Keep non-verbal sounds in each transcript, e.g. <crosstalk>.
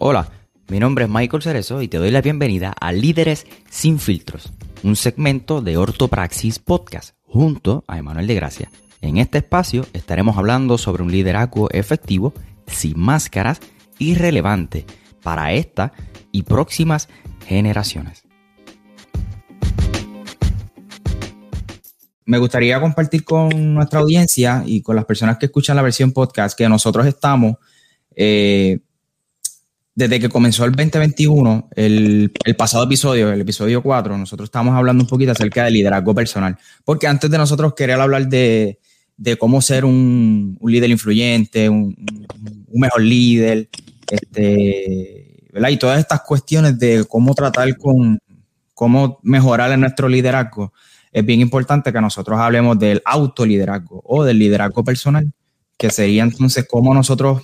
Hola, mi nombre es Michael Cerezo y te doy la bienvenida a Líderes sin filtros, un segmento de Ortopraxis Podcast junto a Emanuel de Gracia. En este espacio estaremos hablando sobre un liderazgo efectivo, sin máscaras y relevante para esta y próximas generaciones. Me gustaría compartir con nuestra audiencia y con las personas que escuchan la versión podcast que nosotros estamos eh, desde que comenzó el 2021, el, pasado episodio, el episodio 4, nosotros estábamos hablando un poquito acerca del liderazgo personal. Porque antes de nosotros querer hablar de, cómo ser un, líder influyente, un, mejor líder, este, ¿verdad? Y todas estas cuestiones de cómo tratar con, cómo mejorar en nuestro liderazgo, es bien importante que nosotros hablemos del autoliderazgo o del liderazgo personal, que sería entonces cómo nosotros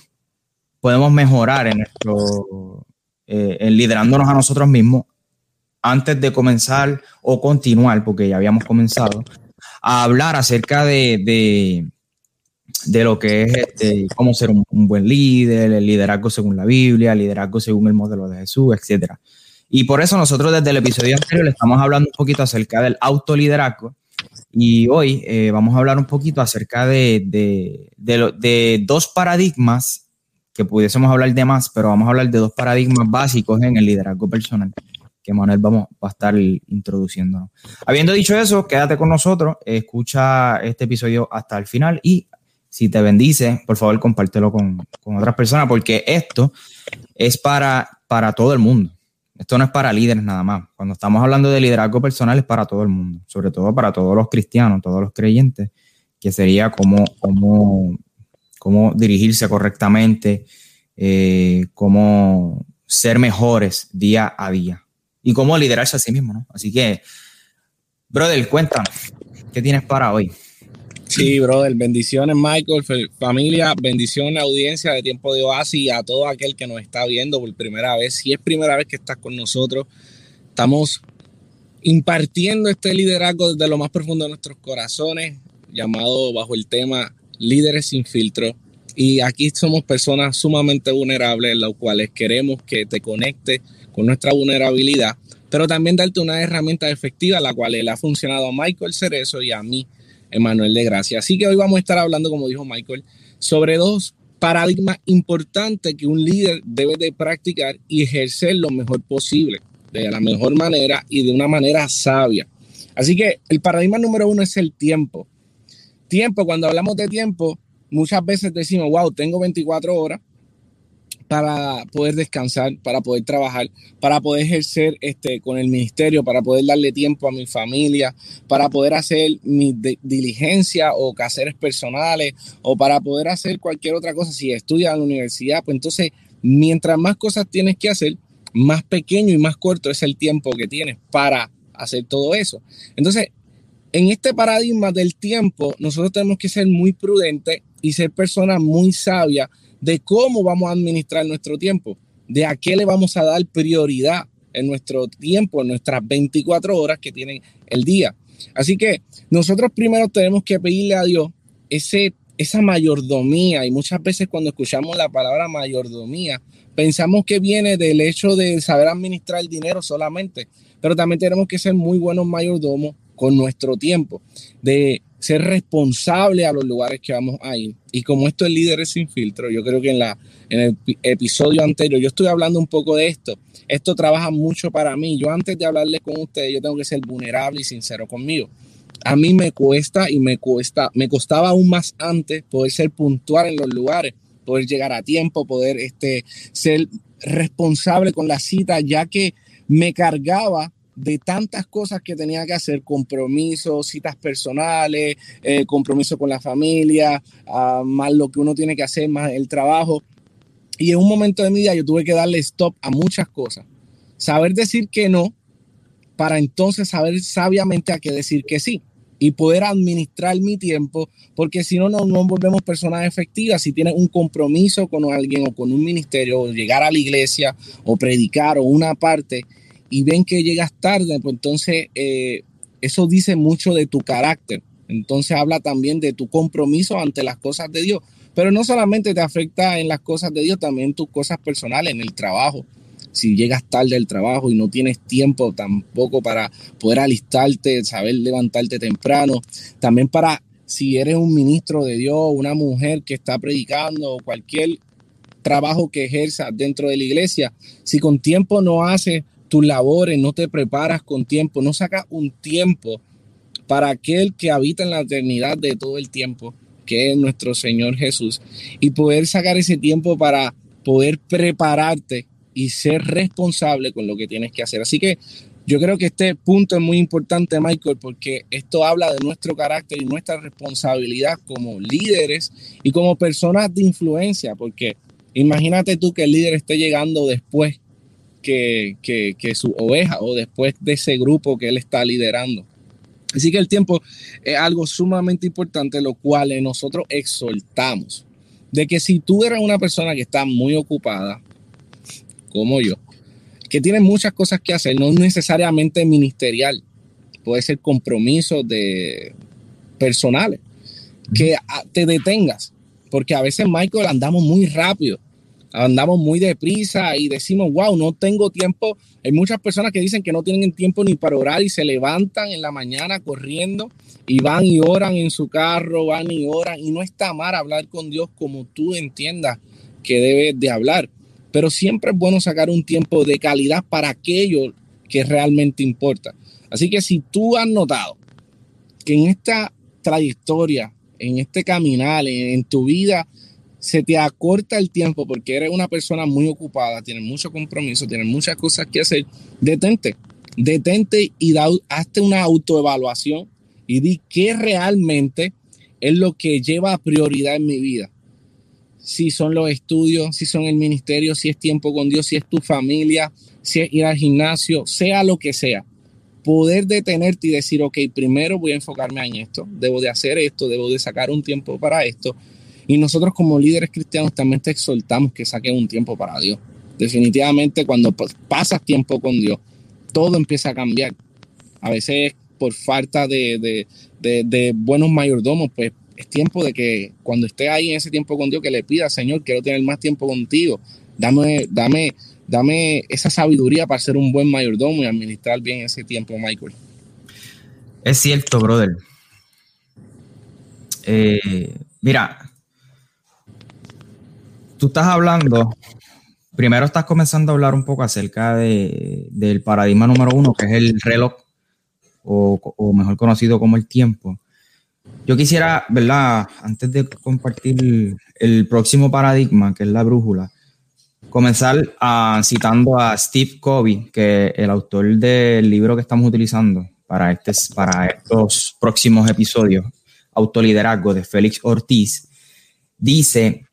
podemos mejorar en nuestro, eh, en liderándonos a nosotros mismos antes de comenzar o continuar, porque ya habíamos comenzado, a hablar acerca de, de, lo que es este, cómo ser un, buen líder, el liderazgo según la Biblia, el liderazgo según el modelo de Jesús, etc. Y por eso nosotros desde el episodio anterior le estamos hablando un poquito acerca del autoliderazgo. Y hoy eh, vamos a hablar un poquito acerca de, de, de dos paradigmas que pudiésemos hablar de más, pero vamos a hablar de dos paradigmas básicos en el liderazgo personal que Manuel vamos, va a estar introduciendo. Habiendo dicho eso, quédate con nosotros, escucha este episodio hasta el final y si te bendice, por favor compártelo con, con otras personas, porque esto es para, para todo el mundo. Esto no es para líderes nada más. Cuando estamos hablando de liderazgo personal es para todo el mundo, sobre todo para todos los cristianos, todos los creyentes, que sería como, como cómo dirigirse correctamente, eh, cómo ser mejores día a día y cómo liderarse a sí mismo, ¿no? Así que, brother, cuéntanos, ¿qué tienes para hoy? Sí, brother, bendiciones Michael, familia, bendiciones audiencia de Tiempo de Oasis y a todo aquel que nos está viendo por primera vez. Si es primera vez que estás con nosotros, estamos impartiendo este liderazgo desde lo más profundo de nuestros corazones, llamado bajo el tema líderes sin filtro. Y aquí somos personas sumamente vulnerables, las cuales queremos que te conectes con nuestra vulnerabilidad, pero también darte una herramienta efectiva, la cual le ha funcionado a Michael Cerezo y a mí, Emanuel de Gracia. Así que hoy vamos a estar hablando, como dijo Michael, sobre dos paradigmas importantes que un líder debe de practicar y ejercer lo mejor posible, de la mejor manera y de una manera sabia. Así que el paradigma número uno es el tiempo. Tiempo, cuando hablamos de tiempo, muchas veces decimos, wow, tengo 24 horas para poder descansar, para poder trabajar, para poder ejercer este, con el ministerio, para poder darle tiempo a mi familia, para poder hacer mi diligencia o quehaceres personales o para poder hacer cualquier otra cosa. Si estudias en la universidad, pues entonces, mientras más cosas tienes que hacer, más pequeño y más corto es el tiempo que tienes para hacer todo eso. Entonces, en este paradigma del tiempo, nosotros tenemos que ser muy prudentes y ser personas muy sabias de cómo vamos a administrar nuestro tiempo, de a qué le vamos a dar prioridad en nuestro tiempo, en nuestras 24 horas que tienen el día. Así que nosotros primero tenemos que pedirle a Dios ese, esa mayordomía y muchas veces cuando escuchamos la palabra mayordomía, pensamos que viene del hecho de saber administrar el dinero solamente, pero también tenemos que ser muy buenos mayordomos con nuestro tiempo, de ser responsable a los lugares que vamos a ir. Y como esto es Líderes sin filtro, yo creo que en, la, en el episodio anterior yo estoy hablando un poco de esto. Esto trabaja mucho para mí. Yo antes de hablarles con ustedes, yo tengo que ser vulnerable y sincero conmigo. A mí me cuesta y me cuesta, me costaba aún más antes poder ser puntual en los lugares, poder llegar a tiempo, poder este, ser responsable con la cita, ya que me cargaba de tantas cosas que tenía que hacer, compromisos, citas personales, eh, compromiso con la familia, ah, más lo que uno tiene que hacer, más el trabajo. Y en un momento de mi vida yo tuve que darle stop a muchas cosas. Saber decir que no para entonces saber sabiamente a qué decir que sí y poder administrar mi tiempo, porque si no, no nos volvemos personas efectivas. Si tienes un compromiso con alguien o con un ministerio, o llegar a la iglesia o predicar o una parte, y ven que llegas tarde, pues entonces eh, eso dice mucho de tu carácter. Entonces habla también de tu compromiso ante las cosas de Dios. Pero no solamente te afecta en las cosas de Dios, también tus cosas personales, en el trabajo. Si llegas tarde al trabajo y no tienes tiempo tampoco para poder alistarte, saber levantarte temprano, también para si eres un ministro de Dios, una mujer que está predicando cualquier trabajo que ejerza dentro de la iglesia, si con tiempo no haces tus labores, no te preparas con tiempo, no sacas un tiempo para aquel que habita en la eternidad de todo el tiempo, que es nuestro Señor Jesús, y poder sacar ese tiempo para poder prepararte y ser responsable con lo que tienes que hacer. Así que yo creo que este punto es muy importante, Michael, porque esto habla de nuestro carácter y nuestra responsabilidad como líderes y como personas de influencia, porque imagínate tú que el líder esté llegando después que, que su oveja o después de ese grupo que él está liderando. Así que el tiempo es algo sumamente importante, lo cual nosotros exhortamos. De que si tú eres una persona que está muy ocupada, como yo, que tiene muchas cosas que hacer, no necesariamente ministerial, puede ser compromisos de personales, que te detengas, porque a veces Michael andamos muy rápido andamos muy deprisa y decimos, wow, no tengo tiempo. Hay muchas personas que dicen que no tienen tiempo ni para orar y se levantan en la mañana corriendo y van y oran en su carro, van y oran. Y no está mal hablar con Dios como tú entiendas que debes de hablar. Pero siempre es bueno sacar un tiempo de calidad para aquello que realmente importa. Así que si tú has notado que en esta trayectoria, en este caminar, en, en tu vida, se te acorta el tiempo porque eres una persona muy ocupada, tienes mucho compromiso, tienes muchas cosas que hacer, detente, detente y hazte una autoevaluación y di qué realmente es lo que lleva prioridad en mi vida. Si son los estudios, si son el ministerio, si es tiempo con Dios, si es tu familia, si es ir al gimnasio, sea lo que sea. Poder detenerte y decir, ok, primero voy a enfocarme en esto, debo de hacer esto, debo de sacar un tiempo para esto y nosotros como líderes cristianos también te exhortamos que saques un tiempo para Dios. Definitivamente cuando pasas tiempo con Dios, todo empieza a cambiar. A veces por falta de, buenos mayordomos, pues es tiempo de que cuando estés ahí en ese tiempo con Dios, que le pida, Señor, quiero tener más tiempo contigo. Dame, dame, dame esa sabiduría para ser un buen mayordomo y administrar bien ese tiempo, Michael. Es cierto, brother. Eh, mira, tú estás hablando, primero estás comenzando a hablar un poco acerca de, del paradigma número uno, que es el reloj, o, mejor conocido como el tiempo. Yo quisiera, ¿verdad? Antes de compartir el próximo paradigma, que es la brújula, comenzar a, citando a Steve Covey, que el autor del libro que estamos utilizando para, este, para estos próximos episodios, Autoliderazgo de Félix Ortiz, dice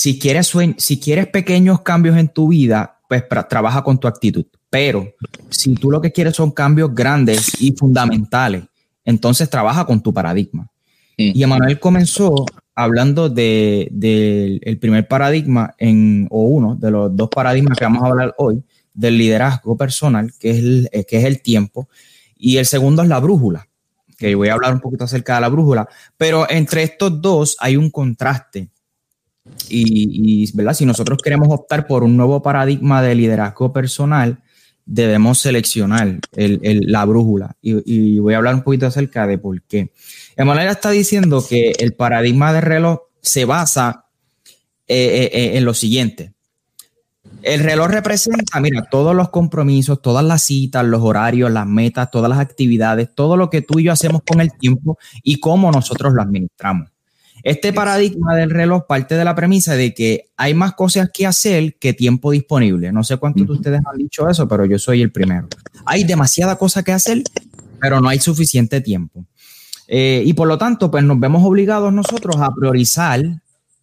si quieres, si quieres pequeños cambios en tu vida, pues trabaja con tu actitud. Pero si tú lo que quieres son cambios grandes y fundamentales, entonces trabaja con tu paradigma. Y Emanuel comenzó hablando del de, primer paradigma en, o uno de los dos paradigmas que vamos a hablar hoy, del liderazgo personal, que es el, eh, que es el tiempo, y el segundo es la brújula, que voy a hablar un poquito acerca de la brújula, pero entre estos dos hay un contraste y, ¿verdad? si nosotros queremos optar por un nuevo paradigma de liderazgo personal, debemos seleccionar la brújula. Y, voy a hablar un poquito acerca de por qué. Emanuel está diciendo que el paradigma de reloj se basa eh, eh, eh, en lo siguiente. El reloj representa, mira, todos los compromisos, todas las citas, los horarios, las metas, todas las actividades, todo lo que tú y yo hacemos con el tiempo y cómo nosotros lo administramos. Este paradigma del reloj parte de la premisa de que hay más cosas que hacer que tiempo disponible. No sé cuántos de ustedes han dicho eso, pero yo soy el primero. Hay demasiada cosa que hacer, pero no hay suficiente tiempo. Eh, y por lo tanto, pues nos vemos obligados nosotros a priorizar,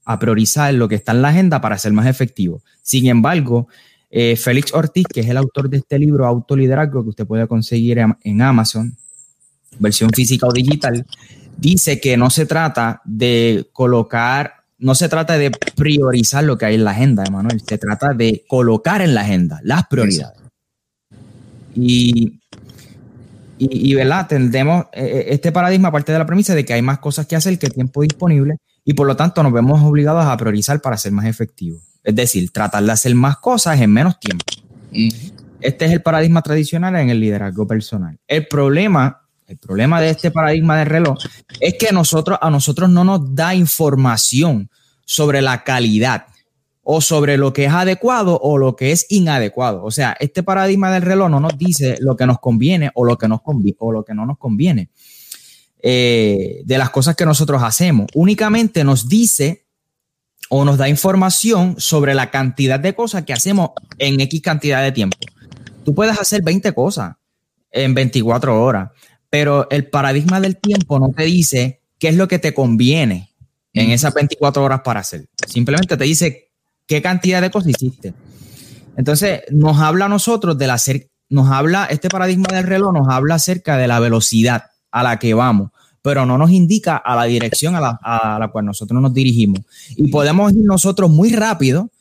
a priorizar lo que está en la agenda para ser más efectivo. Sin embargo, eh, Félix Ortiz, que es el autor de este libro Autoliderazgo, que usted puede conseguir en Amazon, versión física o digital, dice que no se trata de colocar, no se trata de priorizar lo que hay en la agenda, Emanuel, se trata de colocar en la agenda las prioridades. Y Y, ¿verdad? Tendemos eh, eh, este paradigma parte de la premisa de que hay más cosas que hacer que tiempo disponible y por lo tanto nos vemos obligados a priorizar para ser más efectivos. Es decir, tratar de hacer más cosas en menos tiempo. Este es el paradigma tradicional en el liderazgo personal. El problema, el problema de este paradigma de reloj es que a nosotros no nos da información sobre la calidad o sobre lo que es adecuado o lo que es inadecuado. O sea, este paradigma del reloj no nos dice lo que nos conviene o lo que, nos o lo que no nos conviene eh, de las cosas que nosotros hacemos. Únicamente nos dice o nos da información sobre la cantidad de cosas que hacemos en X cantidad de tiempo. Tú puedes hacer 20 cosas en 24 horas, pero el paradigma del tiempo no te dice qué es lo que te conviene en esas 24 horas para hacer. Simplemente te dice qué cantidad de cosas hiciste. Entonces, nos habla a nosotros de la nos habla, este paradigma del reloj nos habla acerca de la velocidad a la que vamos, pero no nos indica a la dirección a la, a la cual nosotros nos dirigimos. Y podemos ir nosotros muy rápido,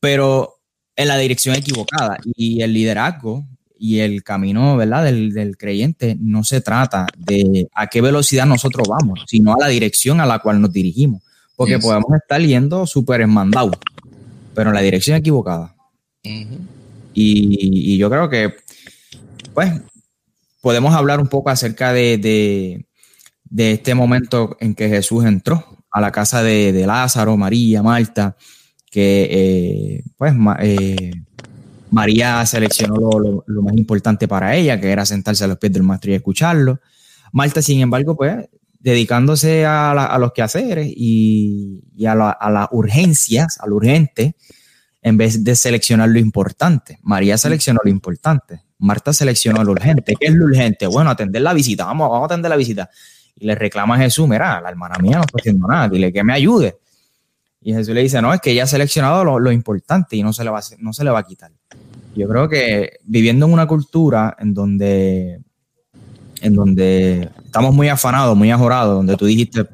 pero en la dirección equivocada. Y el liderazgo y el camino, ¿verdad? Del, del, creyente no se trata de a qué velocidad nosotros vamos, sino a la dirección a la cual nos dirigimos. Porque podemos estar yendo súper esmandados, pero en la dirección equivocada. y, yo creo que, pues, podemos hablar un poco acerca de, de, este momento en que Jesús entró a la casa de, Lázaro, María, Marta, que, eh, pues, eh, María seleccionó lo, más importante para ella, que era sentarse a los pies del maestro y escucharlo. Marta, sin embargo, pues, dedicándose a, los quehaceres y, a, a las urgencias, a lo urgente, en vez de seleccionar lo importante. María seleccionó lo importante. Marta seleccionó lo urgente. ¿Qué es lo urgente? Bueno, atender la visita. Vamos, vamos a atender la visita. Y le reclama a Jesús, mira, la hermana mía no está haciendo nada, dile que me ayude. Y Jesús le dice, no, es que ella ha seleccionado lo, importante y no se, le va, no se le va a quitar. Yo creo que viviendo en una cultura en donde, en donde estamos muy afanados, muy ajorados, donde tú dijiste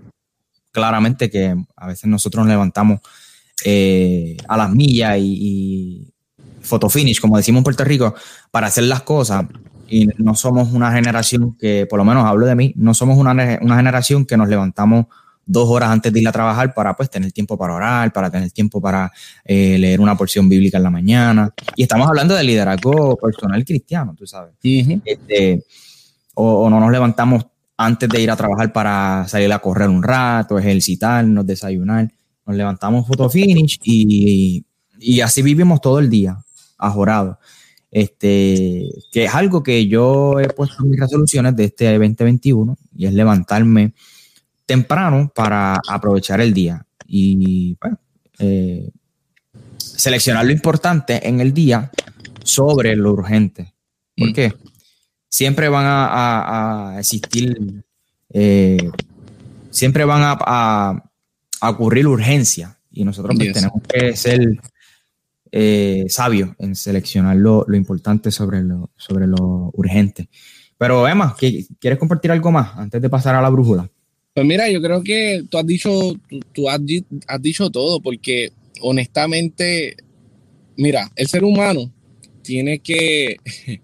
claramente que a veces nosotros nos levantamos eh, a las millas y, photo finish, como decimos en Puerto Rico, para hacer las cosas. Y no somos una generación que, por lo menos hablo de mí, no somos una, una generación que nos levantamos dos horas antes de ir a trabajar para pues tener tiempo para orar, para tener tiempo para eh, leer una porción bíblica en la mañana. Y estamos hablando de liderazgo personal cristiano, tú sabes. Este, o, no nos levantamos antes de ir a trabajar para salir a correr un rato, ejercitarnos, desayunar. Nos levantamos photo finish y, y así vivimos todo el día ajorado. Este, que es algo que yo he puesto en mis resoluciones de este 2021 y es levantarme temprano para aprovechar el día y bueno, eh, seleccionar lo importante en el día sobre lo urgente. ¿Por mm. qué? Siempre van a, existir, eh, siempre van a, ocurrir urgencia y nosotros pues tenemos que ser eh, sabio en seleccionar lo, importante sobre lo, sobre lo urgente. Pero Emma, ¿quieres compartir algo más antes de pasar a la brújula? Pues mira, yo creo que tú has dicho, tú, has, dicho todo, porque honestamente, mira, el ser humano tiene que, <laughs>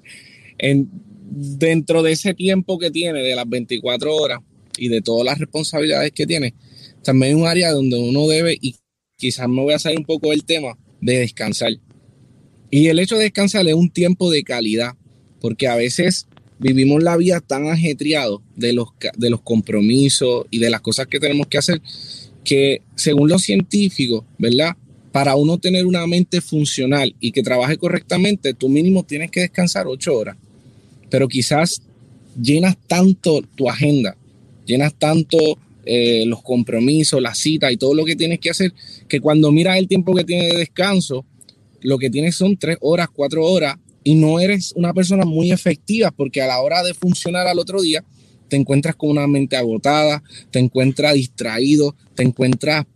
en, dentro de ese tiempo que tiene, de las 24 horas y de todas las responsabilidades que tiene, también es un área donde uno debe, y quizás me voy a salir un poco del tema, de descansar. Y el hecho de descansar es un tiempo de calidad, porque a veces vivimos la vida tan ajetreado de los, de los compromisos y de las cosas que tenemos que hacer, que según los científicos, ¿verdad? Para uno tener una mente funcional y que trabaje correctamente, tú mínimo tienes que descansar ocho horas. Pero quizás llenas tanto tu agenda, llenas tanto eh, los compromisos, las citas y todo lo que tienes que hacer, que cuando miras el tiempo que tienes de descanso, lo que tienes son tres horas, cuatro horas, y no eres una persona muy efectiva porque a la hora de funcionar al otro día, te encuentras con una mente agotada, te encuentras distraído, te encuentras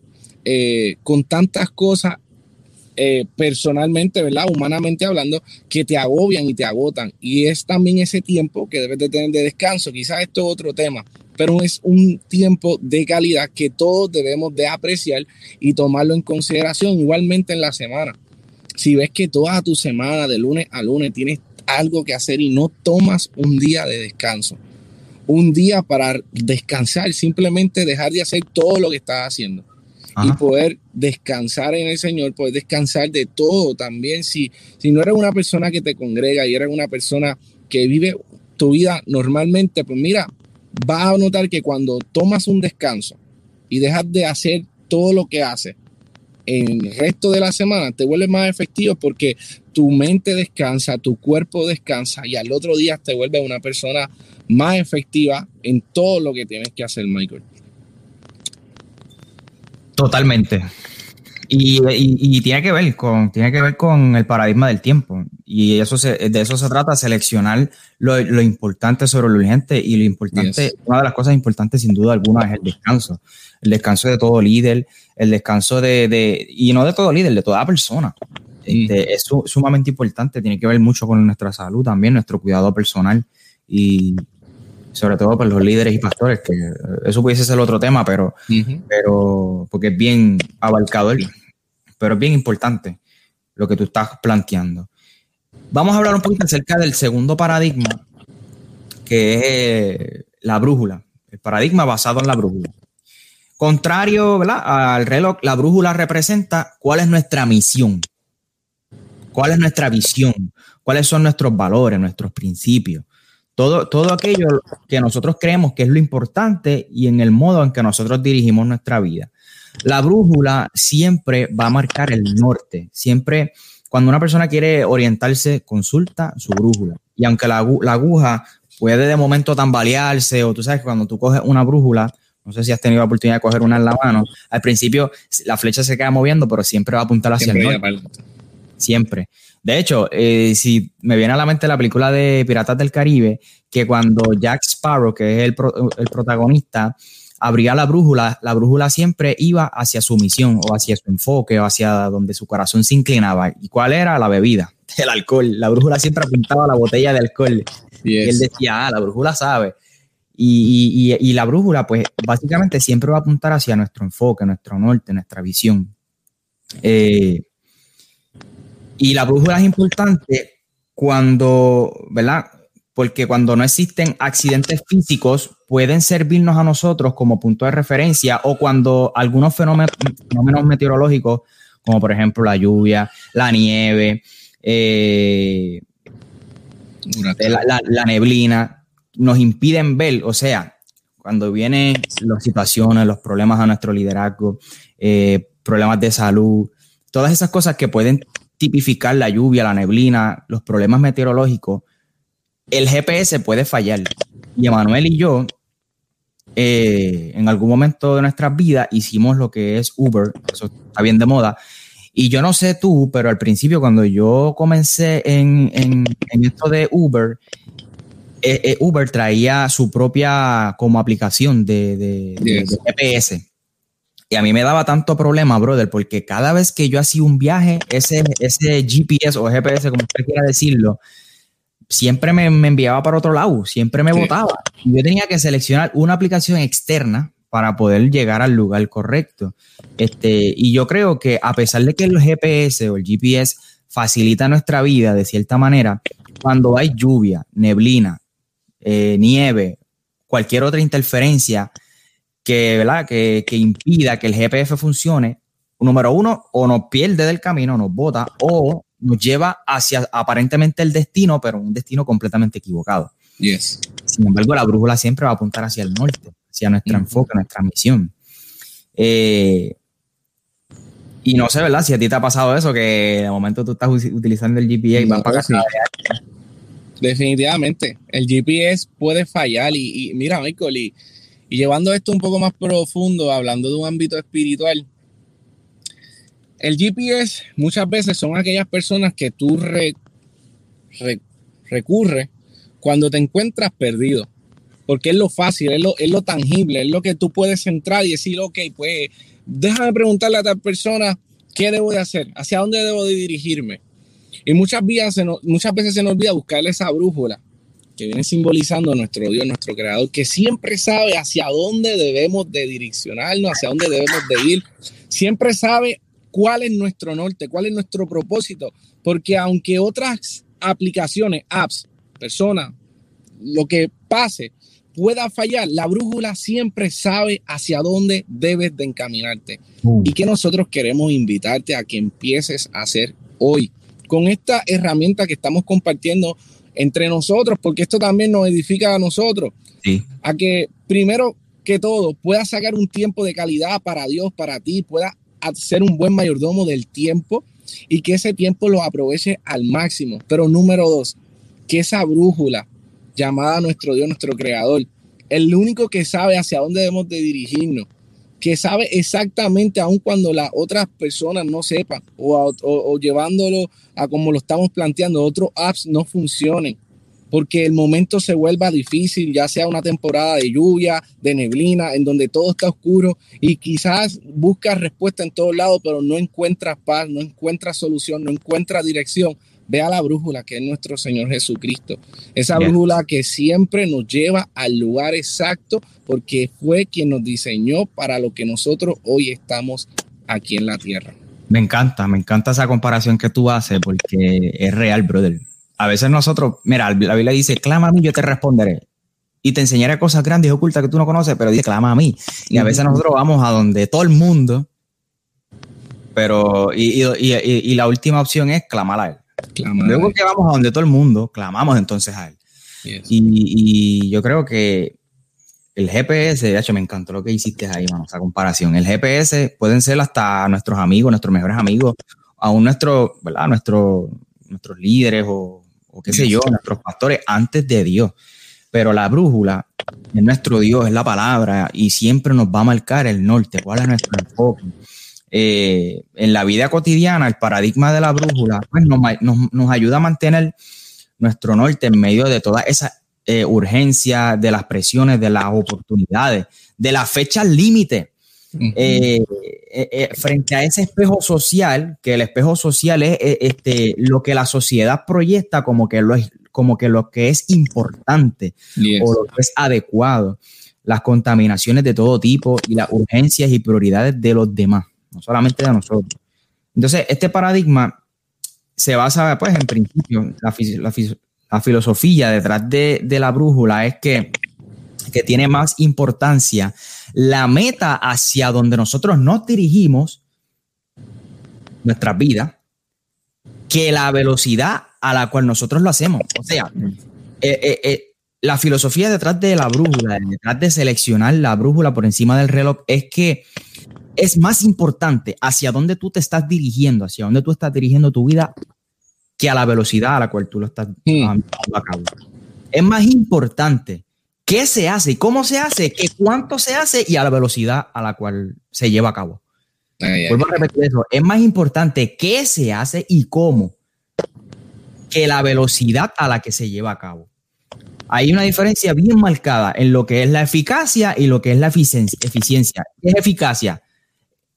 eh, con tantas cosas eh, personalmente, ¿verdad? Humanamente hablando, que te agobian y te agotan. Y es también ese tiempo que debes de tener de descanso. Quizás esto es otro tema, pero es un tiempo de calidad que todos debemos de apreciar y tomarlo en consideración igualmente en la semana. Si ves que toda tu semana, de lunes a lunes, tienes algo que hacer y no tomas un día de descanso, un día para descansar, simplemente dejar de hacer todo lo que estás haciendo y poder descansar en el Señor, poder descansar de todo también. Si, si no eres una persona que te congrega y eres una persona que vive tu vida normalmente, pues mira, vas a notar que cuando tomas un descanso y dejas de hacer todo lo que haces en el resto de la semana, te vuelves más efectivo porque tu mente descansa, tu cuerpo descansa y al otro día te vuelves una persona más efectiva en todo lo que tienes que hacer, Michael. Totalmente. Y, tiene que ver con tiene que ver con el paradigma del tiempo. Y eso de eso se trata seleccionar lo, importante sobre lo urgente. Y lo importante una de las cosas importantes sin duda alguna es el descanso. El descanso de todo líder el descanso de, y no de todo líder de toda persona. Este, es sumamente importante tiene que ver mucho con nuestra salud también nuestro cuidado personal. Y sobre todo para los líderes y pastores, que eso pudiese ser otro tema, pero, pero porque es bien abarcador, pero es bien importante lo que tú estás planteando. Vamos a hablar un poquito acerca del segundo paradigma, que es la brújula, el paradigma basado en la brújula. Contrario al reloj, la brújula representa cuál es nuestra misión, cuál es nuestra visión, cuáles son nuestros valores, nuestros principios todo, todo aquello que nosotros creemos que es lo importante y en el modo en que nosotros dirigimos nuestra vida. La brújula siempre va a marcar el norte, siempre cuando una persona quiere orientarse, consulta su brújula. Y aunque la, aguja puede de momento tambalearse, o tú sabes que cuando tú coges una brújula, no sé si has tenido la oportunidad de coger una en la mano, al principio la flecha se queda moviendo, pero siempre va a apuntar hacia el norte. Siempre. De hecho, eh, si me viene a la mente la película de Piratas del Caribe, que cuando Jack Sparrow, que es el, protagonista, abría la brújula, la brújula siempre iba hacia su misión o hacia su enfoque o hacia donde su corazón se inclinaba. ¿Y cuál era? La bebida, <laughs> el alcohol. La brújula siempre apuntaba a la botella de alcohol. Y él decía, ah, la brújula sabe. Y, y, la brújula, pues básicamente siempre va a apuntar hacia nuestro enfoque, nuestro norte, nuestra visión. Eh, y la brújula es importante cuando, ¿verdad? Porque cuando no existen accidentes físicos, pueden servirnos a nosotros como punto de referencia o cuando algunos fenómenos, meteorológicos, como por ejemplo la lluvia, la nieve, eh, la, neblina, nos impiden ver, o sea, cuando vienen las situaciones, los problemas a nuestro liderazgo, eh, problemas de salud, todas esas cosas que pueden tipificar la lluvia, la neblina, los problemas meteorológicos, el GPS puede fallar. Y Emanuel y yo, eh, en algún momento de nuestras vidas, hicimos lo que es Uber, eso está bien de moda. Y yo no sé tú, pero al principio cuando yo comencé en, esto de Uber, eh, eh, Uber traía su propia como aplicación de GPS. Y a mí me daba tanto problema, brother, porque cada vez que yo hacía un viaje, ese, ese GPS o GPS, como usted quiera decirlo, siempre me, enviaba para otro lado, siempre me botaba. Yo tenía que seleccionar una aplicación externa para poder llegar al lugar correcto. Este, y yo creo que a pesar de que el GPS o el GPS facilita nuestra vida de cierta manera, cuando hay lluvia, neblina, eh, nieve, cualquier otra interferencia, que, ¿verdad? Que, impida que el GPS funcione, número uno, o nos pierde del camino, nos bota, o nos lleva hacia aparentemente el destino, pero un destino completamente equivocado. Yes. Sin embargo, la brújula siempre va a apuntar hacia el norte, hacia nuestro enfoque, nuestra misión. Eh, y no sé, ¿verdad? Si a ti te ha pasado eso, que de momento tú estás utilizando el GPS y van para casa. Definitivamente, el GPS puede fallar y, y mira, Michael, y y llevando esto un poco más profundo, hablando de un ámbito espiritual, el GPS muchas veces son aquellas personas que tú recurres cuando te encuentras perdido, porque es lo fácil, es lo, es lo tangible, es lo que tú puedes entrar y decir, ok, pues déjame preguntarle a tal persona qué debo de hacer, hacia dónde debo de dirigirme. Y muchas, muchas veces se nos olvida buscarle esa brújula que viene simbolizando nuestro Dios, nuestro Creador, que siempre sabe hacia dónde debemos de direccionarnos, hacia dónde debemos de ir, siempre sabe cuál es nuestro norte, cuál es nuestro propósito, porque aunque otras aplicaciones, apps, personas, lo que pase, pueda fallar, la brújula siempre sabe hacia dónde debes de encaminarte. Mm. Y que nosotros queremos invitarte a que empieces a hacer hoy con esta herramienta que estamos compartiendo entre nosotros, porque esto también nos edifica a nosotros. A que primero que todo puedas sacar un tiempo de calidad para Dios, para ti, ser un buen mayordomo del tiempo y que ese tiempo lo aproveche al máximo. Pero número dos, que esa brújula llamada nuestro Dios, nuestro Creador, el único que sabe hacia dónde debemos de dirigirnos, que sabe exactamente, aun cuando las otras personas no sepan, o, llevándolo a como lo estamos planteando, otros apps no funcionen, porque el momento se vuelva difícil, ya sea una temporada de lluvia, de neblina, en donde todo está oscuro y quizás buscas respuesta en todos lados, pero no encuentras paz, no encuentras solución, no encuentras dirección Ve a la brújula que es nuestro Señor Jesucristo. Esa brújula que siempre nos lleva al lugar exacto porque fue quien nos diseñó para lo que nosotros hoy estamos aquí en la tierra. Me encanta, me encanta esa comparación que tú haces porque es real, brother. A veces nosotros, mira, la Biblia dice, clama a mí, yo te responderé. Y te enseñaré cosas grandes y ocultas que tú no conoces, pero dice, clama a mí. Y a veces nosotros vamos a donde todo el mundo, pero, y, y la última opción es clamar a él. Luego que vamos a donde todo el mundo, clamamos entonces a él. Y, yo creo que el GPS, de hecho, me encantó lo que hiciste ahí, mano, esa comparación. El GPS pueden ser hasta nuestros amigos, nuestros mejores amigos, aún nuestros, ¿verdad? nuestros líderes o, qué sé yo, nuestros pastores antes de Dios. Pero la brújula es nuestro Dios, es la palabra y siempre nos va a marcar el norte, cuál es nuestro enfoque. Eh, en la vida cotidiana, el paradigma de la brújula pues nos, ayuda a mantener nuestro norte en medio de toda esa eh, urgencia, de las presiones, de las oportunidades, de las fechas límite. Eh, frente a ese espejo social, que el espejo social es este, lo que la sociedad proyecta como que lo, es, como que lo que es importante o lo que es adecuado, las contaminaciones de todo tipo y las urgencias y prioridades de los demás no solamente de nosotros. Entonces, este paradigma se basa, pues, en principio, la, filosofía detrás de, la brújula es que, que tiene más importancia la meta hacia donde nosotros nos dirigimos, nuestra vida, que la velocidad a la cual nosotros lo hacemos. O sea, eh, eh, eh, la filosofía detrás de la brújula, detrás de seleccionar la brújula por encima del reloj, es que es más importante hacia dónde tú te estás dirigiendo, hacia dónde tú estás dirigiendo tu vida, que a la velocidad a la cual tú lo estás llevando a cabo. Es más importante qué se hace y cómo se hace, que cuánto se hace y a la velocidad a la cual se lleva a cabo. Vuelvo a repetir eso. Es más importante qué se hace y cómo que la velocidad a la que se lleva a cabo. Hay una diferencia bien marcada en lo que es la eficacia y lo que es la eficiencia. ¿Qué es eficacia?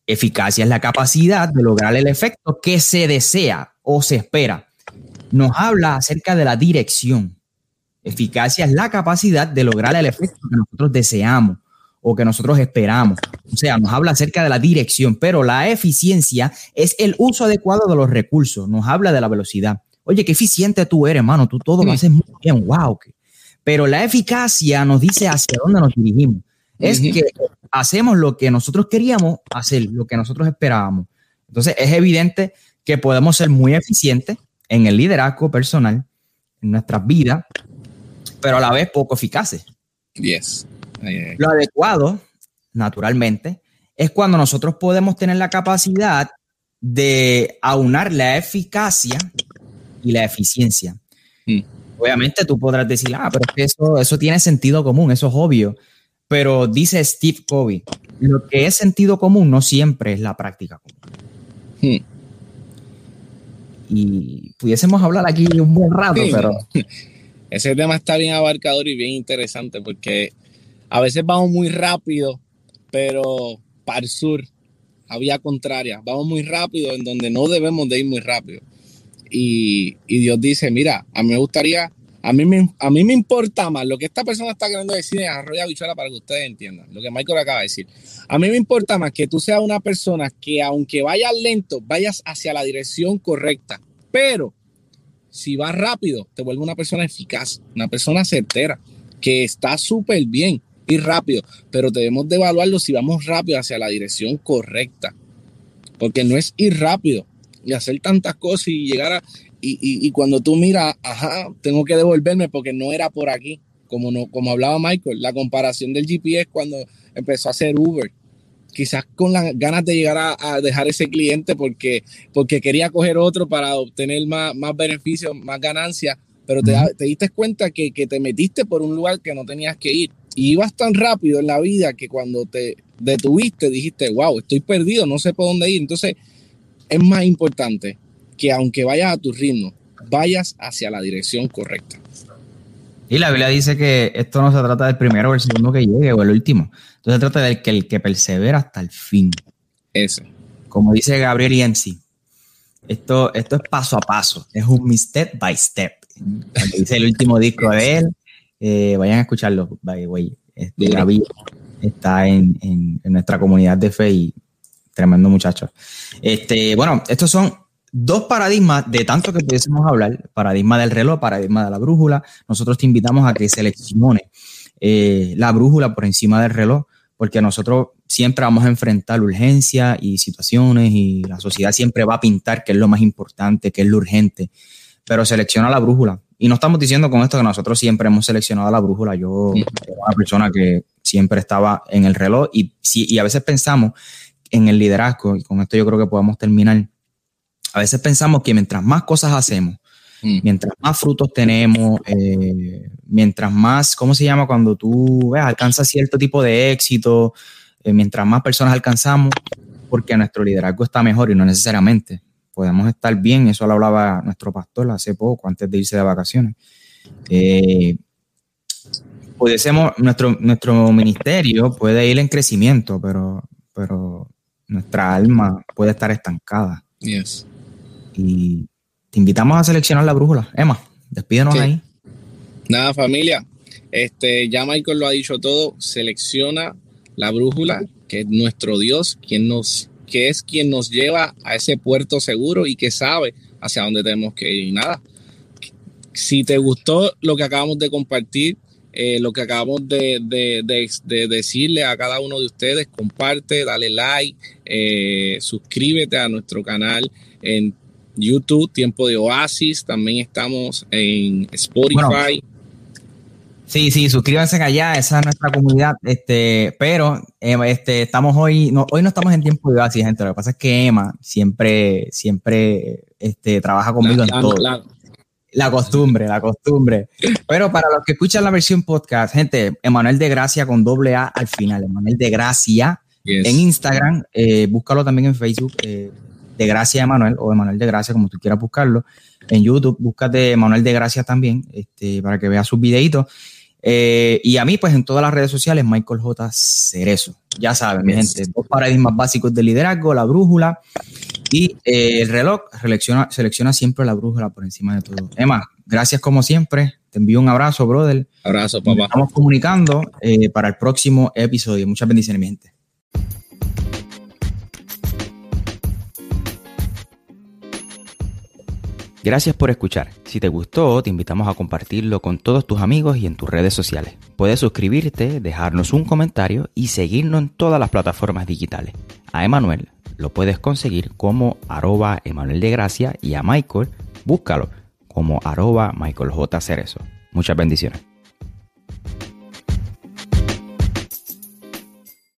Eficacia es la capacidad de lograr el efecto que se desea o se espera. Nos habla acerca de la dirección. Eficacia es la capacidad de lograr el efecto que nosotros deseamos o que nosotros esperamos. O sea, nos habla acerca de la dirección, pero la eficiencia es el uso adecuado de los recursos. Nos habla de la velocidad. Oye, qué eficiente tú eres, hermano. Tú todo lo haces muy bien. Wow. Pero la eficacia nos dice hacia dónde nos dirigimos. Es que hacemos lo que nosotros queríamos hacer, lo que nosotros esperábamos. Entonces es evidente que podemos ser muy eficientes en el liderazgo personal, en nuestras vidas, pero a la vez poco eficaces. Yes. Lo adecuado, naturalmente, es cuando nosotros podemos tener la capacidad de aunar la eficacia y la eficiencia. Mm. Obviamente tú podrás decir, ah, pero es que eso, eso tiene sentido común, eso es obvio. Pero dice Steve Covey, lo que es sentido común no siempre es la práctica común. Hmm. Y pudiésemos hablar aquí un buen rato, pero... <laughs> Ese tema está bien abarcador y bien interesante porque a veces vamos muy rápido, pero para el sur, a vía contraria, vamos muy rápido en donde no debemos de ir muy rápido. Y, y Dios dice, mira, a mí me gustaría a mí, me, a mí me importa más lo que esta persona está queriendo decir en Arroyo Bichuela para que ustedes entiendan, lo que Michael acaba de decir. A mí me importa más que tú seas una persona que aunque vayas lento, vayas hacia la dirección correcta, pero si vas rápido, te vuelve una persona eficaz, una persona certera, que está súper bien ir rápido, pero debemos de evaluarlo si vamos rápido hacia la dirección correcta, porque no es ir rápido y hacer tantas cosas y llegar a... Y, cuando tú miras, ajá, tengo que devolverme porque no era por aquí, como, no, como hablaba Michael, la comparación del GPS cuando empezó a hacer Uber quizás con las ganas de llegar a, dejar ese cliente porque, porque quería coger otro para obtener más, más beneficios, más ganancias, pero te, te diste cuenta que, que, te metiste por un lugar que no tenías que ir. Y ibas tan rápido en la vida que cuando te detuviste dijiste, wow, estoy perdido, no sé por dónde ir. Entonces, es más importante que aunque vayas a tu ritmo, vayas hacia la dirección correcta. Y la Biblia dice que esto no se trata del primero o el segundo que llegue o el último. Entonces se trata del que el que persevera hasta el fin. Eso. Como dice Gabriel Yensi, esto, esto es paso a paso, es un step by step. dice el último disco de él, eh, vayan a escucharlo, by way. Este, está en, en, nuestra comunidad de fe y tremendo muchacho. Este, bueno, estos son dos paradigmas de tanto que pudiésemos hablar, paradigma del reloj, paradigma de la brújula. Nosotros te invitamos a que seleccione eh, la brújula por encima del reloj, porque nosotros siempre vamos a enfrentar urgencias y situaciones y la sociedad siempre va a pintar qué es lo más importante, qué es lo urgente, pero selecciona la brújula. Y no estamos diciendo con esto que nosotros siempre hemos seleccionado la brújula. Yo era una persona que siempre estaba en el reloj y, y a veces pensamos en el liderazgo, y con esto yo creo que podemos terminar a veces pensamos que mientras más cosas hacemos, mm. mientras más frutos tenemos, eh, mientras más, ¿cómo se llama? Cuando tú ves, alcanzas cierto tipo de éxito, eh, mientras más personas alcanzamos, porque nuestro liderazgo está mejor y no necesariamente. Podemos estar bien, eso lo hablaba nuestro pastor hace poco, antes de irse de vacaciones. Eh, nuestro, nuestro ministerio puede ir en crecimiento, pero, pero nuestra alma puede estar estancada. Yes. Y te invitamos a seleccionar la brújula. Emma, despídenos ahí. Nada, familia. Este, ya Michael lo ha dicho todo. Selecciona la brújula, que es nuestro Dios, quien nos, que es quien nos lleva a ese puerto seguro y que sabe hacia dónde tenemos que ir. Nada. Si te gustó lo que acabamos de compartir, eh, lo que acabamos de, decirle a cada uno de ustedes, comparte, dale like, eh, suscríbete a nuestro canal en YouTube, Tiempo de Oasis, también estamos en Spotify. sí, sí, suscríbanse allá, esa es nuestra comunidad. Este, pero eh, este, estamos hoy, no, hoy no estamos en tiempo de oasis, gente. Lo que pasa es que Emma siempre, siempre este, trabaja conmigo en todo. La costumbre, la costumbre. Pero para los que escuchan la versión podcast, gente, Emanuel de Gracia con doble A al final, Emanuel de Gracia en Instagram, eh, búscalo también en Facebook. Eh, de Gracia Emanuel o Emanuel de Gracia, como tú quieras buscarlo. En YouTube, búscate Emanuel de Gracia también, este, para que veas sus videitos. Eh, y a mí, pues en todas las redes sociales, Michael J. Cerezo. Ya saben, mi gente, dos paradigmas básicos de liderazgo, la brújula y eh, el reloj. Selecciona, selecciona siempre la brújula por encima de todo. Emma, gracias como siempre. Te envío un abrazo, brother. Abrazo, papá. estamos comunicando eh, para el próximo episodio. Muchas bendiciones, mi gente. Gracias por escuchar. Si te gustó, te invitamos a compartirlo con todos tus amigos y en tus redes sociales. Puedes suscribirte, dejarnos un comentario y seguirnos en todas las plataformas digitales. A Emanuel lo puedes conseguir como arroba Emanuel de Gracia y a Michael búscalo como arroba Michael J. Cerezo. Muchas bendiciones.